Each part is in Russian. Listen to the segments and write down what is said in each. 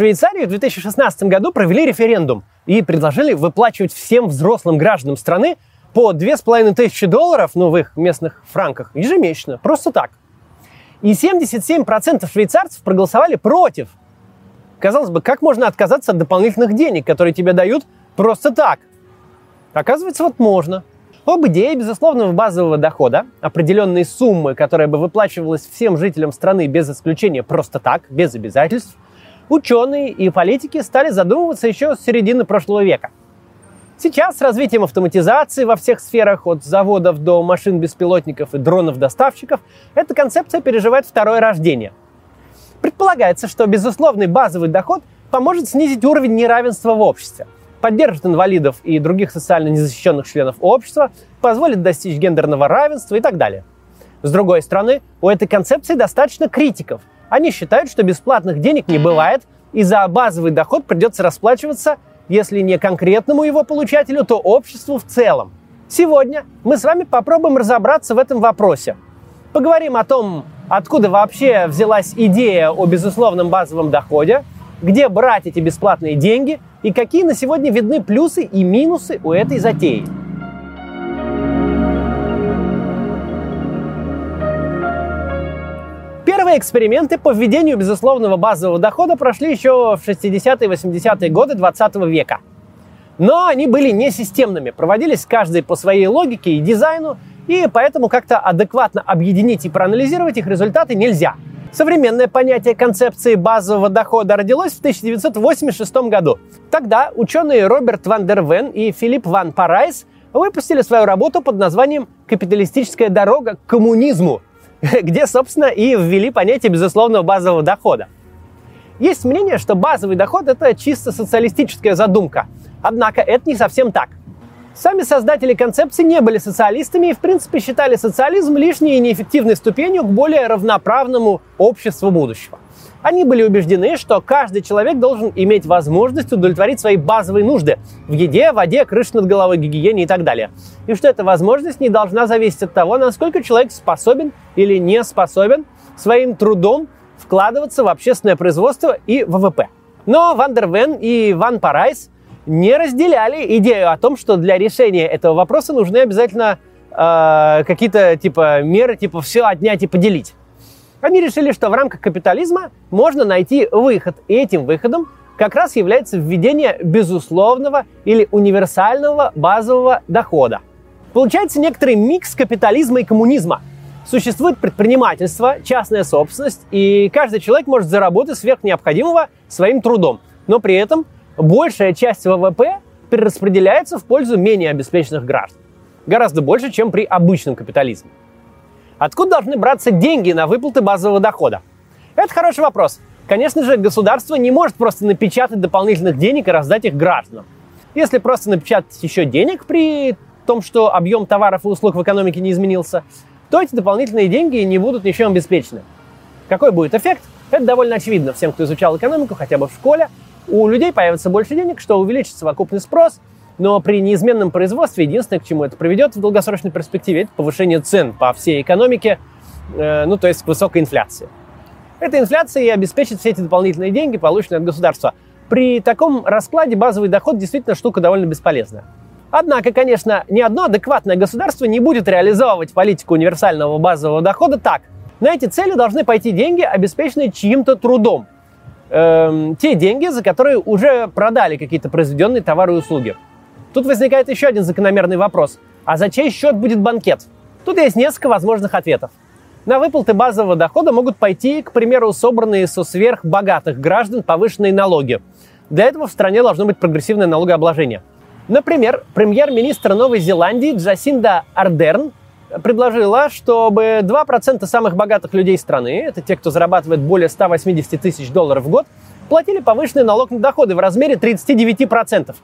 Швейцарии в 2016 году провели референдум и предложили выплачивать всем взрослым гражданам страны по 2500 долларов, ну, в их местных франках, ежемесячно, просто так. И 77% швейцарцев проголосовали против. Казалось бы, как можно отказаться от дополнительных денег, которые тебе дают просто так? Оказывается, вот можно. Об идее безусловного базового дохода, определенной суммы, которая бы выплачивалась всем жителям страны без исключения просто так, без обязательств, ученые и политики стали задумываться еще с середины прошлого века. Сейчас с развитием автоматизации во всех сферах, от заводов до машин-беспилотников и дронов-доставщиков, эта концепция переживает второе рождение. Предполагается, что безусловный базовый доход поможет снизить уровень неравенства в обществе – поддержит инвалидов и других социально незащищенных членов общества, позволит достичь гендерного равенства и так далее. С другой стороны, у этой концепции достаточно критиков. Они считают, что бесплатных денег не бывает, и за базовый доход придется расплачиваться, если не конкретному его получателю, то обществу в целом. Сегодня мы с вами попробуем разобраться в этом вопросе. Поговорим о том, откуда вообще взялась идея о безусловном базовом доходе, где брать эти бесплатные деньги и какие на сегодня видны плюсы и минусы у этой затеи. Первые эксперименты по введению безусловного базового дохода прошли еще в 60-е и 80-е годы 20 века. Но они были не системными, проводились каждый по своей логике и дизайну, и поэтому как-то адекватно объединить и проанализировать их результаты нельзя – Современное понятие концепции базового дохода родилось в 1986 году. Тогда ученые Роберт Ван дер Вен и Филипп Ван Парайс выпустили свою работу под названием «Капиталистическая дорога к коммунизму», где, собственно, и ввели понятие безусловного базового дохода. Есть мнение, что базовый доход – это чисто социалистическая задумка. Однако это не совсем так. Сами создатели концепции не были социалистами и, в принципе, считали социализм лишней и неэффективной ступенью к более равноправному обществу будущего. Они были убеждены, что каждый человек должен иметь возможность удовлетворить свои базовые нужды в еде, воде, крыше над головой, гигиене и так далее. И что эта возможность не должна зависеть от того, насколько человек способен или не способен своим трудом вкладываться в общественное производство и ВВП. Но Ван дер Вен и Ван Парайс – не разделяли идею о том, что для решения этого вопроса нужны обязательно э, какие-то типа меры, типа все отнять и поделить. Они решили, что в рамках капитализма можно найти выход, и этим выходом как раз является введение безусловного или универсального базового дохода. Получается некоторый микс капитализма и коммунизма. Существует предпринимательство, частная собственность, и каждый человек может заработать сверх необходимого своим трудом. Но при этом большая часть ВВП перераспределяется в пользу менее обеспеченных граждан. Гораздо больше, чем при обычном капитализме. Откуда должны браться деньги на выплаты базового дохода? Это хороший вопрос. Конечно же, государство не может просто напечатать дополнительных денег и раздать их гражданам. Если просто напечатать еще денег при том, что объем товаров и услуг в экономике не изменился, то эти дополнительные деньги не будут ничем обеспечены. Какой будет эффект? Это довольно очевидно всем, кто изучал экономику хотя бы в школе у людей появится больше денег, что увеличит совокупный спрос, но при неизменном производстве единственное, к чему это приведет в долгосрочной перспективе, это повышение цен по всей экономике, э, ну то есть к высокой инфляции. Эта инфляция и обеспечит все эти дополнительные деньги, полученные от государства. При таком раскладе базовый доход действительно штука довольно бесполезная. Однако, конечно, ни одно адекватное государство не будет реализовывать политику универсального базового дохода так. На эти цели должны пойти деньги, обеспеченные чьим-то трудом – э, те деньги, за которые уже продали какие-то произведенные товары и услуги. Тут возникает еще один закономерный вопрос. А за чей счет будет банкет? Тут есть несколько возможных ответов. На выплаты базового дохода могут пойти, к примеру, собранные со сверхбогатых граждан повышенные налоги. Для этого в стране должно быть прогрессивное налогообложение. Например, премьер-министр Новой Зеландии Джасинда Ардерн предложила, чтобы 2% самых богатых людей страны, это те, кто зарабатывает более 180 тысяч долларов в год, платили повышенный налог на доходы в размере 39%.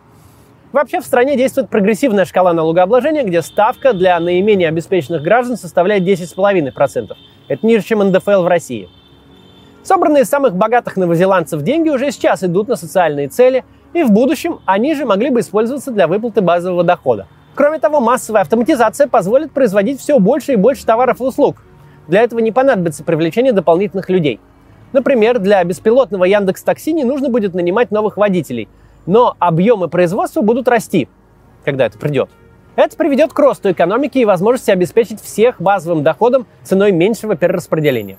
Вообще в стране действует прогрессивная шкала налогообложения, где ставка для наименее обеспеченных граждан составляет 10,5%. Это ниже, чем НДФЛ в России. Собранные из самых богатых новозеландцев деньги уже сейчас идут на социальные цели, и в будущем они же могли бы использоваться для выплаты базового дохода. Кроме того, массовая автоматизация позволит производить все больше и больше товаров и услуг. Для этого не понадобится привлечение дополнительных людей. Например, для беспилотного Яндекс Такси не нужно будет нанимать новых водителей, но объемы производства будут расти, когда это придет. Это приведет к росту экономики и возможности обеспечить всех базовым доходом ценой меньшего перераспределения.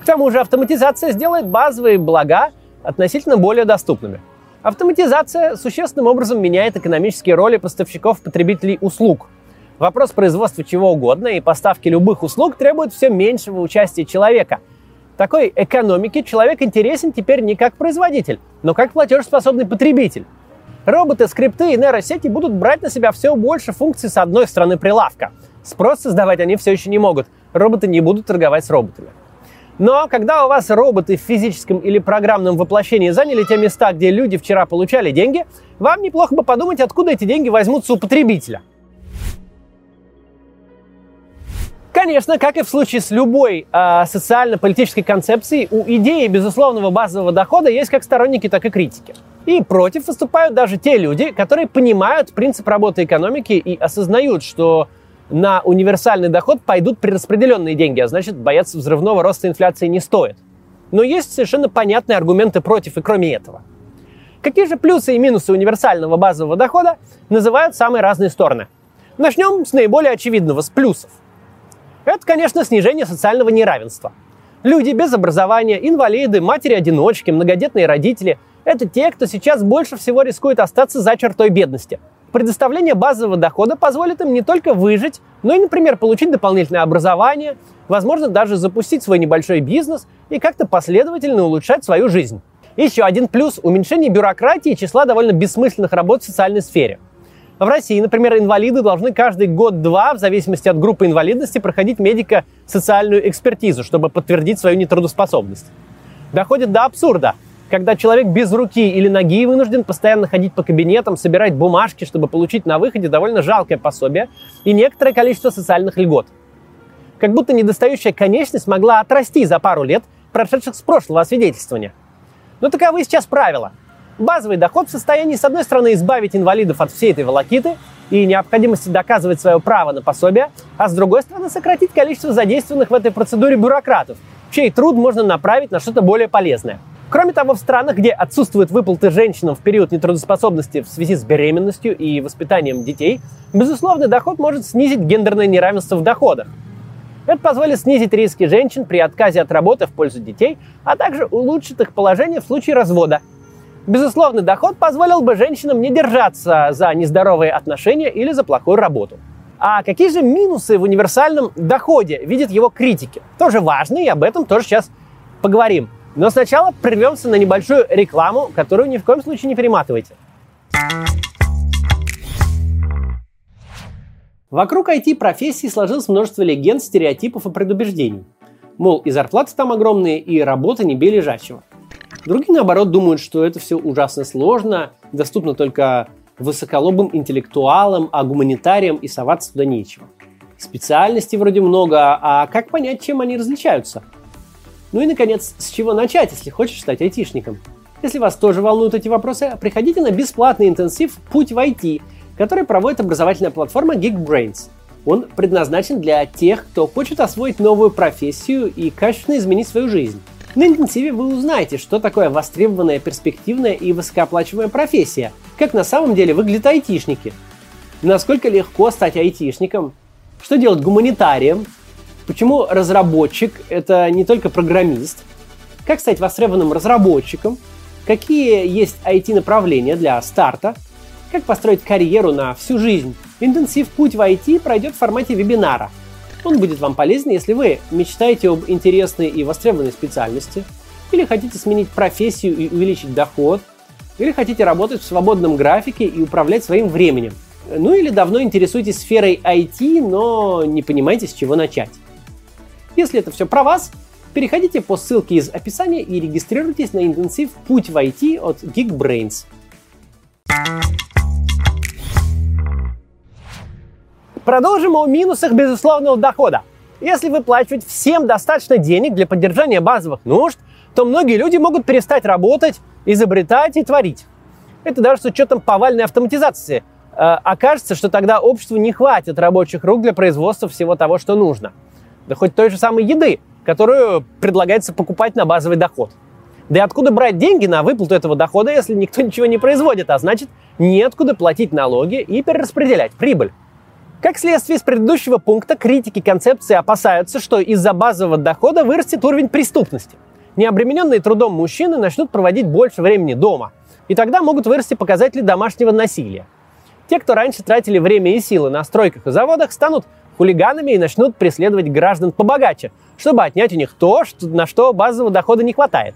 К тому же автоматизация сделает базовые блага относительно более доступными. Автоматизация существенным образом меняет экономические роли поставщиков потребителей услуг. Вопрос производства чего угодно и поставки любых услуг требует все меньшего участия человека. Такой экономике человек интересен теперь не как производитель, но как платежеспособный потребитель. Роботы, скрипты и нейросети будут брать на себя все больше функций с одной стороны прилавка. Спрос создавать они все еще не могут. Роботы не будут торговать с роботами. Но когда у вас роботы в физическом или программном воплощении заняли те места, где люди вчера получали деньги, вам неплохо бы подумать, откуда эти деньги возьмутся у потребителя. Конечно, как и в случае с любой э, социально-политической концепцией, у идеи безусловного базового дохода есть как сторонники, так и критики. И против выступают даже те люди, которые понимают принцип работы экономики и осознают, что на универсальный доход пойдут прераспределенные деньги, а значит, бояться взрывного роста инфляции не стоит. Но есть совершенно понятные аргументы против и кроме этого. Какие же плюсы и минусы универсального базового дохода называют самые разные стороны? Начнем с наиболее очевидного, с плюсов. Это, конечно, снижение социального неравенства. Люди без образования, инвалиды, матери-одиночки, многодетные родители – это те, кто сейчас больше всего рискует остаться за чертой бедности – предоставление базового дохода позволит им не только выжить, но и, например, получить дополнительное образование, возможно, даже запустить свой небольшой бизнес и как-то последовательно улучшать свою жизнь. Еще один плюс – уменьшение бюрократии и числа довольно бессмысленных работ в социальной сфере. В России, например, инвалиды должны каждый год-два, в зависимости от группы инвалидности, проходить медико-социальную экспертизу, чтобы подтвердить свою нетрудоспособность. Доходит до абсурда – когда человек без руки или ноги вынужден постоянно ходить по кабинетам, собирать бумажки, чтобы получить на выходе довольно жалкое пособие и некоторое количество социальных льгот. Как будто недостающая конечность могла отрасти за пару лет, прошедших с прошлого освидетельствования. Но таковы сейчас правила. Базовый доход в состоянии, с одной стороны, избавить инвалидов от всей этой волокиты и необходимости доказывать свое право на пособие, а с другой стороны, сократить количество задействованных в этой процедуре бюрократов, чей труд можно направить на что-то более полезное – Кроме того, в странах, где отсутствуют выплаты женщинам в период нетрудоспособности в связи с беременностью и воспитанием детей, безусловный доход может снизить гендерное неравенство в доходах. Это позволит снизить риски женщин при отказе от работы в пользу детей, а также улучшит их положение в случае развода. Безусловный доход позволил бы женщинам не держаться за нездоровые отношения или за плохую работу. А какие же минусы в универсальном доходе видят его критики? Тоже важно, и об этом тоже сейчас поговорим. Но сначала прервемся на небольшую рекламу, которую ни в коем случае не перематывайте. Вокруг IT-профессии сложилось множество легенд, стереотипов и предубеждений. Мол, и зарплаты там огромные, и работа не бей лежачего. Другие, наоборот, думают, что это все ужасно сложно, доступно только высоколобым интеллектуалам, а гуманитариям и соваться туда нечего. Специальностей вроде много, а как понять, чем они различаются – ну и, наконец, с чего начать, если хочешь стать айтишником? Если вас тоже волнуют эти вопросы, приходите на бесплатный интенсив «Путь в IT», который проводит образовательная платформа Geekbrains. Он предназначен для тех, кто хочет освоить новую профессию и качественно изменить свою жизнь. На интенсиве вы узнаете, что такое востребованная, перспективная и высокооплачиваемая профессия, как на самом деле выглядят айтишники, насколько легко стать айтишником, что делать гуманитарием, Почему разработчик — это не только программист? Как стать востребованным разработчиком? Какие есть IT-направления для старта? Как построить карьеру на всю жизнь? Интенсив «Путь в IT» пройдет в формате вебинара. Он будет вам полезен, если вы мечтаете об интересной и востребованной специальности, или хотите сменить профессию и увеличить доход, или хотите работать в свободном графике и управлять своим временем. Ну или давно интересуетесь сферой IT, но не понимаете, с чего начать. Если это все про вас, переходите по ссылке из описания и регистрируйтесь на интенсив «Путь в IT» от Geekbrains. Продолжим о минусах безусловного дохода. Если выплачивать всем достаточно денег для поддержания базовых нужд, то многие люди могут перестать работать, изобретать и творить. Это даже с учетом повальной автоматизации. Э, окажется, что тогда обществу не хватит рабочих рук для производства всего того, что нужно – да хоть той же самой еды. которую предлагается покупать на базовый доход. Да и откуда брать деньги на выплату этого дохода, если никто ничего не производит, а значит, неоткуда платить налоги и перераспределять прибыль. Как следствие из предыдущего пункта, критики концепции опасаются, что из-за базового дохода вырастет уровень преступности. Необремененные трудом мужчины начнут проводить больше времени дома, и тогда могут вырасти показатели домашнего насилия. Те, кто раньше тратили время и силы на стройках и заводах, станут хулиганами и начнут преследовать граждан побогаче, чтобы отнять у них то, что, на что базового дохода не хватает.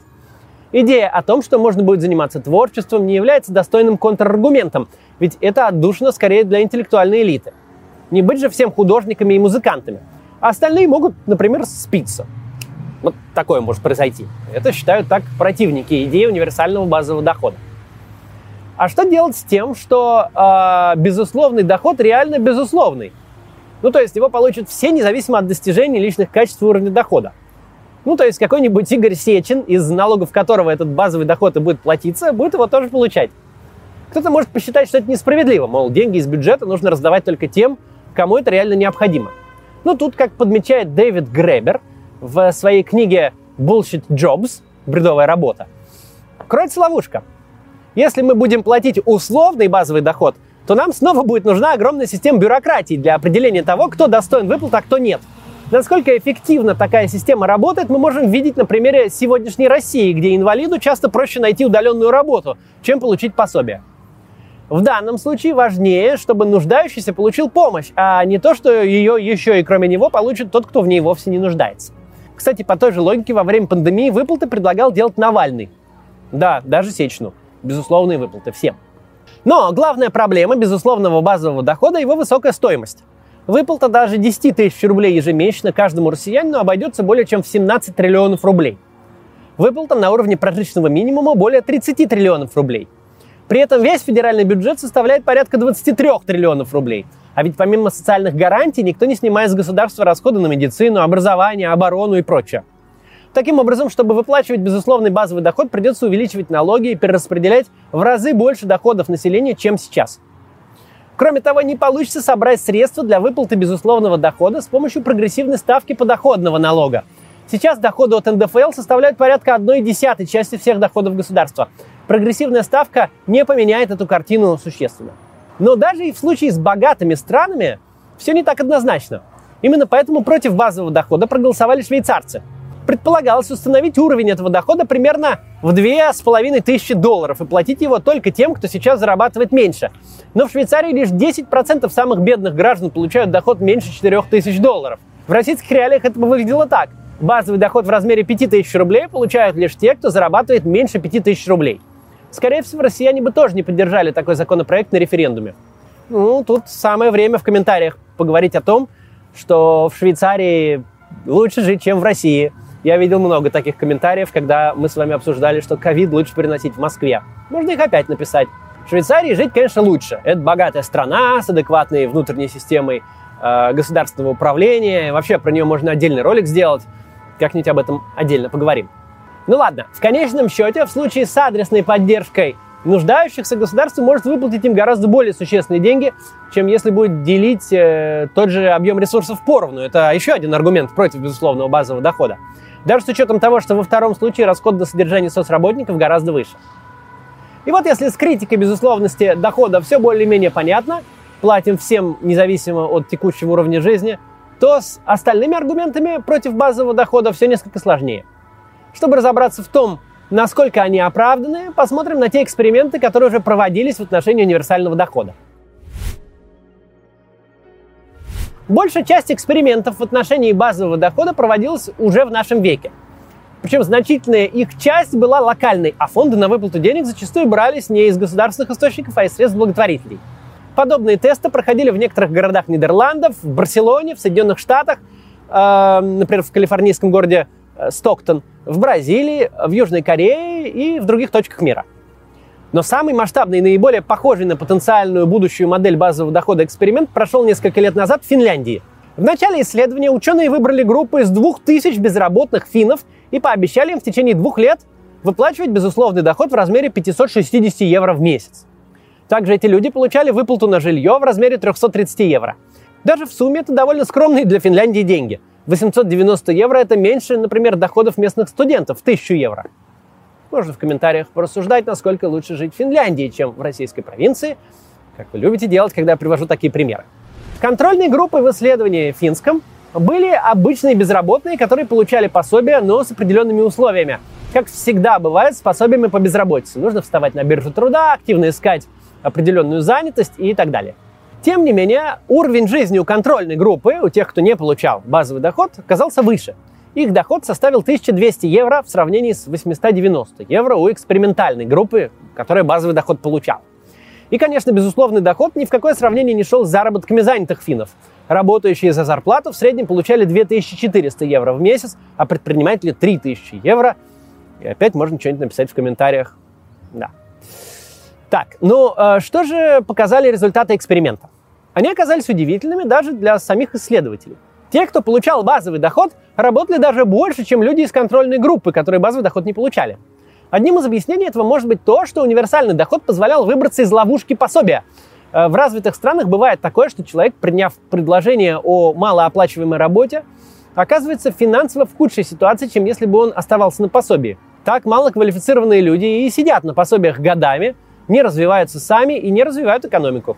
Идея о том, что можно будет заниматься творчеством, не является достойным контраргументом, ведь это отдушина скорее для интеллектуальной элиты. Не быть же всем художниками и музыкантами. А остальные могут, например, спиться. Вот такое может произойти. Это считают так противники идеи универсального базового дохода. А что делать с тем, что э, безусловный доход реально безусловный? Ну, то есть его получат все, независимо от достижения личных качеств уровня дохода. Ну, то есть какой-нибудь Игорь Сечин, из налогов которого этот базовый доход и будет платиться, будет его тоже получать. Кто-то может посчитать, что это несправедливо, мол, деньги из бюджета нужно раздавать только тем, кому это реально необходимо. Ну, тут, как подмечает Дэвид Гребер в своей книге «Bullshit Jobs» «Бредовая работа», кроется ловушка. Если мы будем платить условный базовый доход, то нам снова будет нужна огромная система бюрократии для определения того, кто достоин выплат, а кто нет. Насколько эффективно такая система работает, мы можем видеть на примере сегодняшней России, где инвалиду часто проще найти удаленную работу, чем получить пособие. В данном случае важнее, чтобы нуждающийся получил помощь, а не то, что ее еще и кроме него получит тот, кто в ней вовсе не нуждается. Кстати, по той же логике, во время пандемии выплаты предлагал делать Навальный. Да, даже Сечину. Безусловные выплаты всем. Но главная проблема безусловного базового дохода – его высокая стоимость. Выплата даже 10 тысяч рублей ежемесячно каждому россиянину обойдется более чем в 17 триллионов рублей. Выплата на уровне прожиточного минимума более 30 триллионов рублей – при этом весь федеральный бюджет составляет порядка 23 триллионов рублей. А ведь помимо социальных гарантий никто не снимает с государства расходы на медицину, образование, оборону и прочее. Таким образом, чтобы выплачивать безусловный базовый доход, придется увеличивать налоги и перераспределять в разы больше доходов населения, чем сейчас. Кроме того, не получится собрать средства для выплаты безусловного дохода с помощью прогрессивной ставки подоходного налога. Сейчас доходы от НДФЛ составляют порядка 1 десятой части всех доходов государства прогрессивная ставка не поменяет эту картину существенно. Но даже и в случае с богатыми странами все не так однозначно. Именно поэтому против базового дохода проголосовали швейцарцы. Предполагалось установить уровень этого дохода примерно в две с половиной тысячи долларов и платить его только тем, кто сейчас зарабатывает меньше. Но в Швейцарии лишь 10% самых бедных граждан получают доход меньше 4 тысяч долларов. В российских реалиях это бы выглядело так. Базовый доход в размере 5000 рублей получают лишь те, кто зарабатывает меньше 5000 рублей. Скорее всего, россияне бы тоже не поддержали такой законопроект на референдуме. Ну, тут самое время в комментариях поговорить о том, что в Швейцарии лучше жить, чем в России. Я видел много таких комментариев, когда мы с вами обсуждали, что ковид лучше переносить в Москве. Можно их опять написать. В Швейцарии жить, конечно, лучше. Это богатая страна с адекватной внутренней системой э, государственного управления. Вообще про нее можно отдельный ролик сделать. Как-нибудь об этом отдельно поговорим. Ну ладно, в конечном счете, в случае с адресной поддержкой нуждающихся, государство может выплатить им гораздо более существенные деньги, чем если будет делить э, тот же объем ресурсов поровну. Это еще один аргумент против безусловного базового дохода. Даже с учетом того, что во втором случае расход на содержание соцработников гораздо выше. И вот если с критикой безусловности дохода все более-менее понятно, платим всем независимо от текущего уровня жизни, то с остальными аргументами против базового дохода все несколько сложнее. Чтобы разобраться в том, насколько они оправданы, посмотрим на те эксперименты, которые уже проводились в отношении универсального дохода. Большая часть экспериментов в отношении базового дохода проводилась уже в нашем веке. Причем значительная их часть была локальной, а фонды на выплату денег зачастую брались не из государственных источников, а из средств благотворителей. Подобные тесты проходили в некоторых городах Нидерландов, в Барселоне, в Соединенных Штатах, э, например, в калифорнийском городе Стоктон, в Бразилии, в Южной Корее и в других точках мира. Но самый масштабный и наиболее похожий на потенциальную будущую модель базового дохода эксперимент прошел несколько лет назад в Финляндии. В начале исследования ученые выбрали группу из 2000 безработных финнов и пообещали им в течение двух лет выплачивать безусловный доход в размере 560 евро в месяц. Также эти люди получали выплату на жилье в размере 330 евро. Даже в сумме это довольно скромные для Финляндии деньги – 890 евро – это меньше, например, доходов местных студентов – 1000 евро. Можно в комментариях порассуждать, насколько лучше жить в Финляндии, чем в российской провинции, как вы любите делать, когда я привожу такие примеры. Контрольной группой в исследовании финском были обычные безработные, которые получали пособия, но с определенными условиями. Как всегда бывает с пособиями по безработице. Нужно вставать на биржу труда, активно искать определенную занятость и так далее. Тем не менее, уровень жизни у контрольной группы, у тех, кто не получал базовый доход, оказался выше. Их доход составил 1200 евро в сравнении с 890 евро у экспериментальной группы, которая базовый доход получала. И, конечно, безусловный доход ни в какое сравнение не шел с заработками занятых финнов. Работающие за зарплату в среднем получали 2400 евро в месяц, а предприниматели 3000 евро. И опять можно что-нибудь написать в комментариях. Да. Так, ну э, что же показали результаты эксперимента? Они оказались удивительными даже для самих исследователей. Те, кто получал базовый доход, работали даже больше, чем люди из контрольной группы, которые базовый доход не получали. Одним из объяснений этого может быть то, что универсальный доход позволял выбраться из ловушки пособия. Э, в развитых странах бывает такое, что человек, приняв предложение о малооплачиваемой работе, оказывается финансово в худшей ситуации, чем если бы он оставался на пособии. Так малоквалифицированные люди и сидят на пособиях годами, не развиваются сами и не развивают экономику.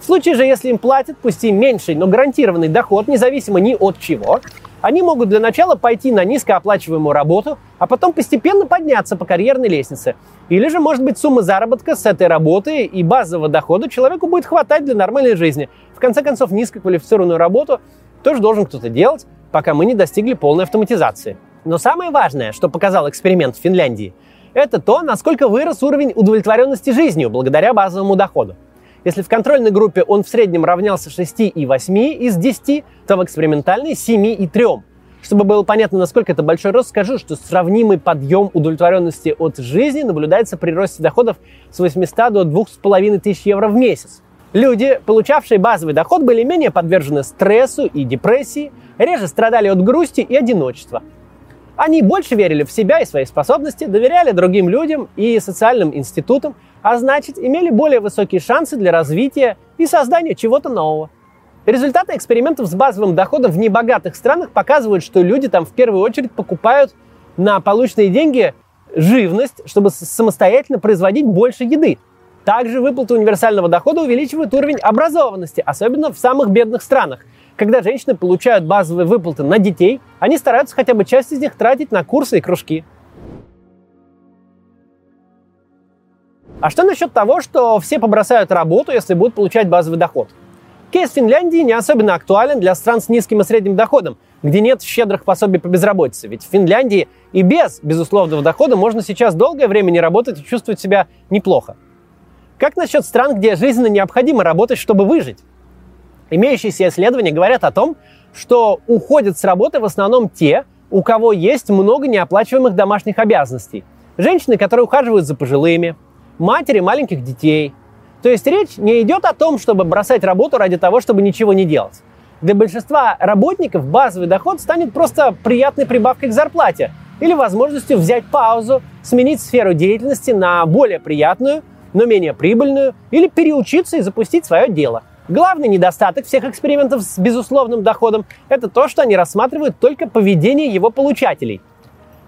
В случае же, если им платят, пусть и меньший, но гарантированный доход, независимо ни от чего, они могут для начала пойти на низкооплачиваемую работу, а потом постепенно подняться по карьерной лестнице. Или же, может быть, сумма заработка с этой работы и базового дохода человеку будет хватать для нормальной жизни. В конце концов, низкоквалифицированную работу тоже должен кто-то делать, пока мы не достигли полной автоматизации. Но самое важное, что показал эксперимент в Финляндии, это то, насколько вырос уровень удовлетворенности жизнью благодаря базовому доходу. Если в контрольной группе он в среднем равнялся 6 и 8 из 10, то в экспериментальной 7 и 3. Чтобы было понятно, насколько это большой рост, скажу, что сравнимый подъем удовлетворенности от жизни наблюдается при росте доходов с 800 до 2500 евро в месяц. Люди, получавшие базовый доход, были менее подвержены стрессу и депрессии, реже страдали от грусти и одиночества. Они больше верили в себя и свои способности, доверяли другим людям и социальным институтам, а значит, имели более высокие шансы для развития и создания чего-то нового. Результаты экспериментов с базовым доходом в небогатых странах показывают, что люди там в первую очередь покупают на полученные деньги живность, чтобы самостоятельно производить больше еды. Также выплаты универсального дохода увеличивают уровень образованности, особенно в самых бедных странах. Когда женщины получают базовые выплаты на детей, они стараются хотя бы часть из них тратить на курсы и кружки. А что насчет того, что все побросают работу, если будут получать базовый доход? Кейс Финляндии не особенно актуален для стран с низким и средним доходом, где нет щедрых пособий по безработице. Ведь в Финляндии и без безусловного дохода можно сейчас долгое время не работать и чувствовать себя неплохо. Как насчет стран, где жизненно необходимо работать, чтобы выжить? Имеющиеся исследования говорят о том, что уходят с работы в основном те, у кого есть много неоплачиваемых домашних обязанностей. Женщины, которые ухаживают за пожилыми, матери маленьких детей. То есть речь не идет о том, чтобы бросать работу ради того, чтобы ничего не делать. Для большинства работников базовый доход станет просто приятной прибавкой к зарплате или возможностью взять паузу, сменить сферу деятельности на более приятную, но менее прибыльную, или переучиться и запустить свое дело. Главный недостаток всех экспериментов с безусловным доходом – это то, что они рассматривают только поведение его получателей.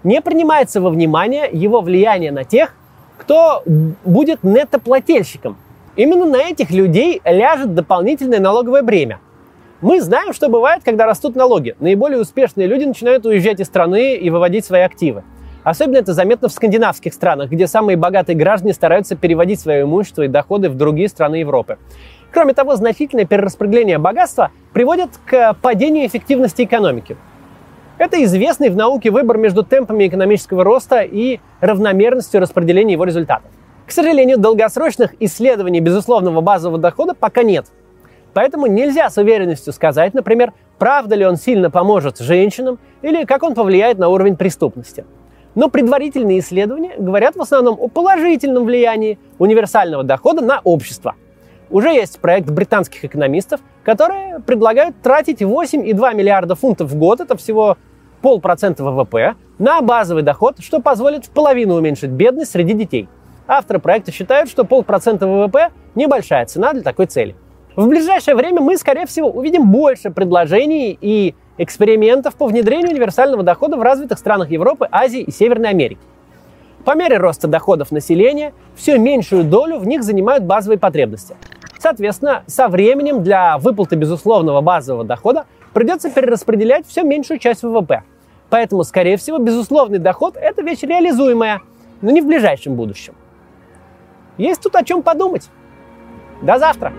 Не принимается во внимание его влияние на тех, кто будет нетоплательщиком. Именно на этих людей ляжет дополнительное налоговое бремя. Мы знаем, что бывает, когда растут налоги. Наиболее успешные люди начинают уезжать из страны и выводить свои активы. Особенно это заметно в скандинавских странах, где самые богатые граждане стараются переводить свое имущество и доходы в другие страны Европы. Кроме того, значительное перераспределение богатства приводит к падению эффективности экономики. Это известный в науке выбор между темпами экономического роста и равномерностью распределения его результатов. К сожалению, долгосрочных исследований безусловного базового дохода пока нет. Поэтому нельзя с уверенностью сказать, например, правда ли он сильно поможет женщинам или как он повлияет на уровень преступности. Но предварительные исследования говорят в основном о положительном влиянии универсального дохода на общество – уже есть проект британских экономистов, которые предлагают тратить 8,2 миллиарда фунтов в год, это всего полпроцента ВВП, на базовый доход, что позволит в половину уменьшить бедность среди детей. Авторы проекта считают, что полпроцента ВВП – небольшая цена для такой цели. В ближайшее время мы, скорее всего, увидим больше предложений и экспериментов по внедрению универсального дохода в развитых странах Европы, Азии и Северной Америки. По мере роста доходов населения все меньшую долю в них занимают базовые потребности. Соответственно, со временем для выплаты безусловного базового дохода придется перераспределять все меньшую часть ВВП. Поэтому, скорее всего, безусловный доход – это вещь реализуемая, но не в ближайшем будущем. Есть тут о чем подумать. До завтра!